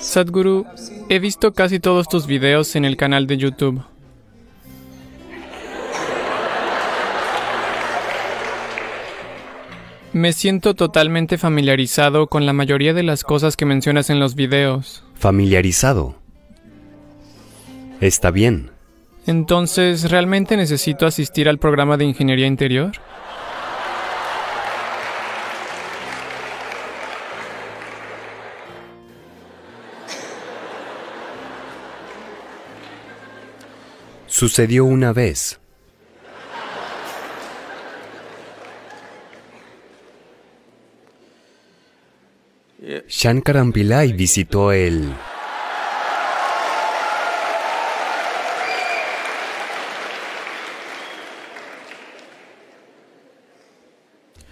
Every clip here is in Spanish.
Sadhguru, he visto casi todos tus videos en el canal de YouTube. Me siento totalmente familiarizado con la mayoría de las cosas que mencionas en los videos. Familiarizado. Está bien. Entonces, ¿realmente necesito asistir al programa de ingeniería interior? Sucedió una vez. Shankaran Pillai visitó el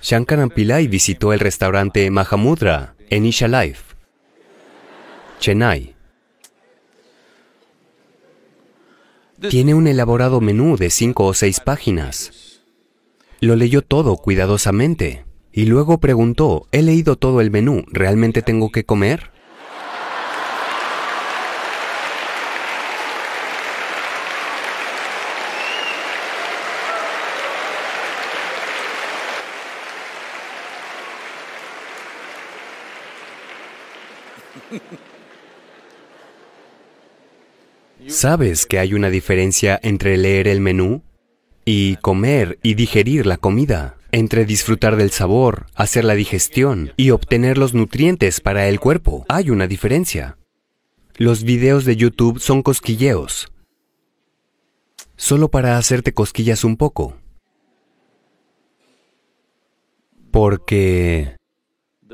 Shankaran Pillai visitó el restaurante Mahamudra en Isha Life, Chennai. Tiene un elaborado menú de cinco o seis páginas. Lo leyó todo cuidadosamente y luego preguntó, he leído todo el menú, ¿realmente tengo que comer? ¿Sabes que hay una diferencia entre leer el menú y comer y digerir la comida? Entre disfrutar del sabor, hacer la digestión y obtener los nutrientes para el cuerpo. Hay una diferencia. Los videos de YouTube son cosquilleos. Solo para hacerte cosquillas un poco. Porque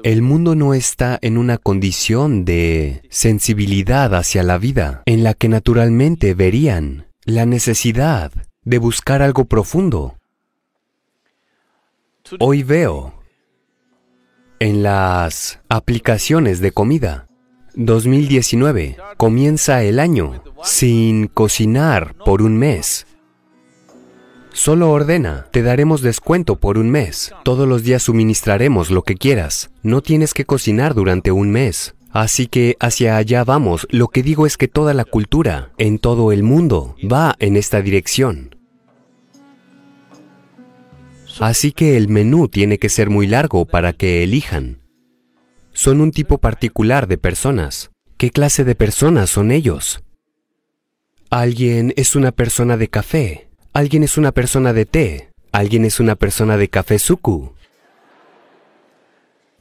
el mundo no está en una condición de sensibilidad hacia la vida, en la que naturalmente verían la necesidad de buscar algo profundo. Hoy veo en las aplicaciones de comida, 2019 comienza el año sin cocinar por un mes. Solo ordena, te daremos descuento por un mes. Todos los días suministraremos lo que quieras. No tienes que cocinar durante un mes. Así que hacia allá vamos. Lo que digo es que toda la cultura, en todo el mundo, va en esta dirección. Así que el menú tiene que ser muy largo para que elijan. Son un tipo particular de personas. ¿Qué clase de personas son ellos? Alguien es una persona de café, Alguien es una persona de té, alguien es una persona de café suku.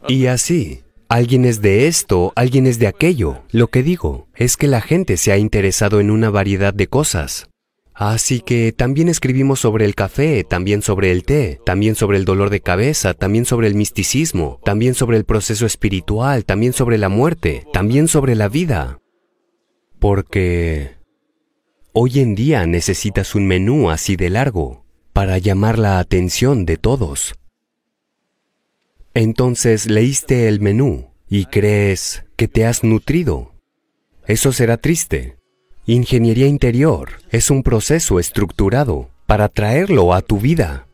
Y así, alguien es de esto, alguien es de aquello. Lo que digo es que la gente se ha interesado en una variedad de cosas. Así que también escribimos sobre el café, también sobre el té, también sobre el dolor de cabeza, también sobre el misticismo, también sobre el proceso espiritual, también sobre la muerte, también sobre la vida. Porque Hoy en día necesitas un menú así de largo para llamar la atención de todos. Entonces leíste el menú y crees que te has nutrido. Eso será triste. Ingeniería interior es un proceso estructurado para traerlo a tu vida.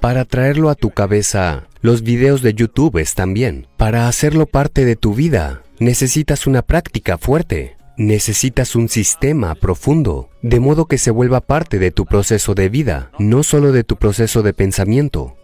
Para traerlo a tu cabeza, los videos de YouTube están bien. Para hacerlo parte de tu vida, necesitas una práctica fuerte. Necesitas un sistema profundo, de modo que se vuelva parte de tu proceso de vida, no solo de tu proceso de pensamiento.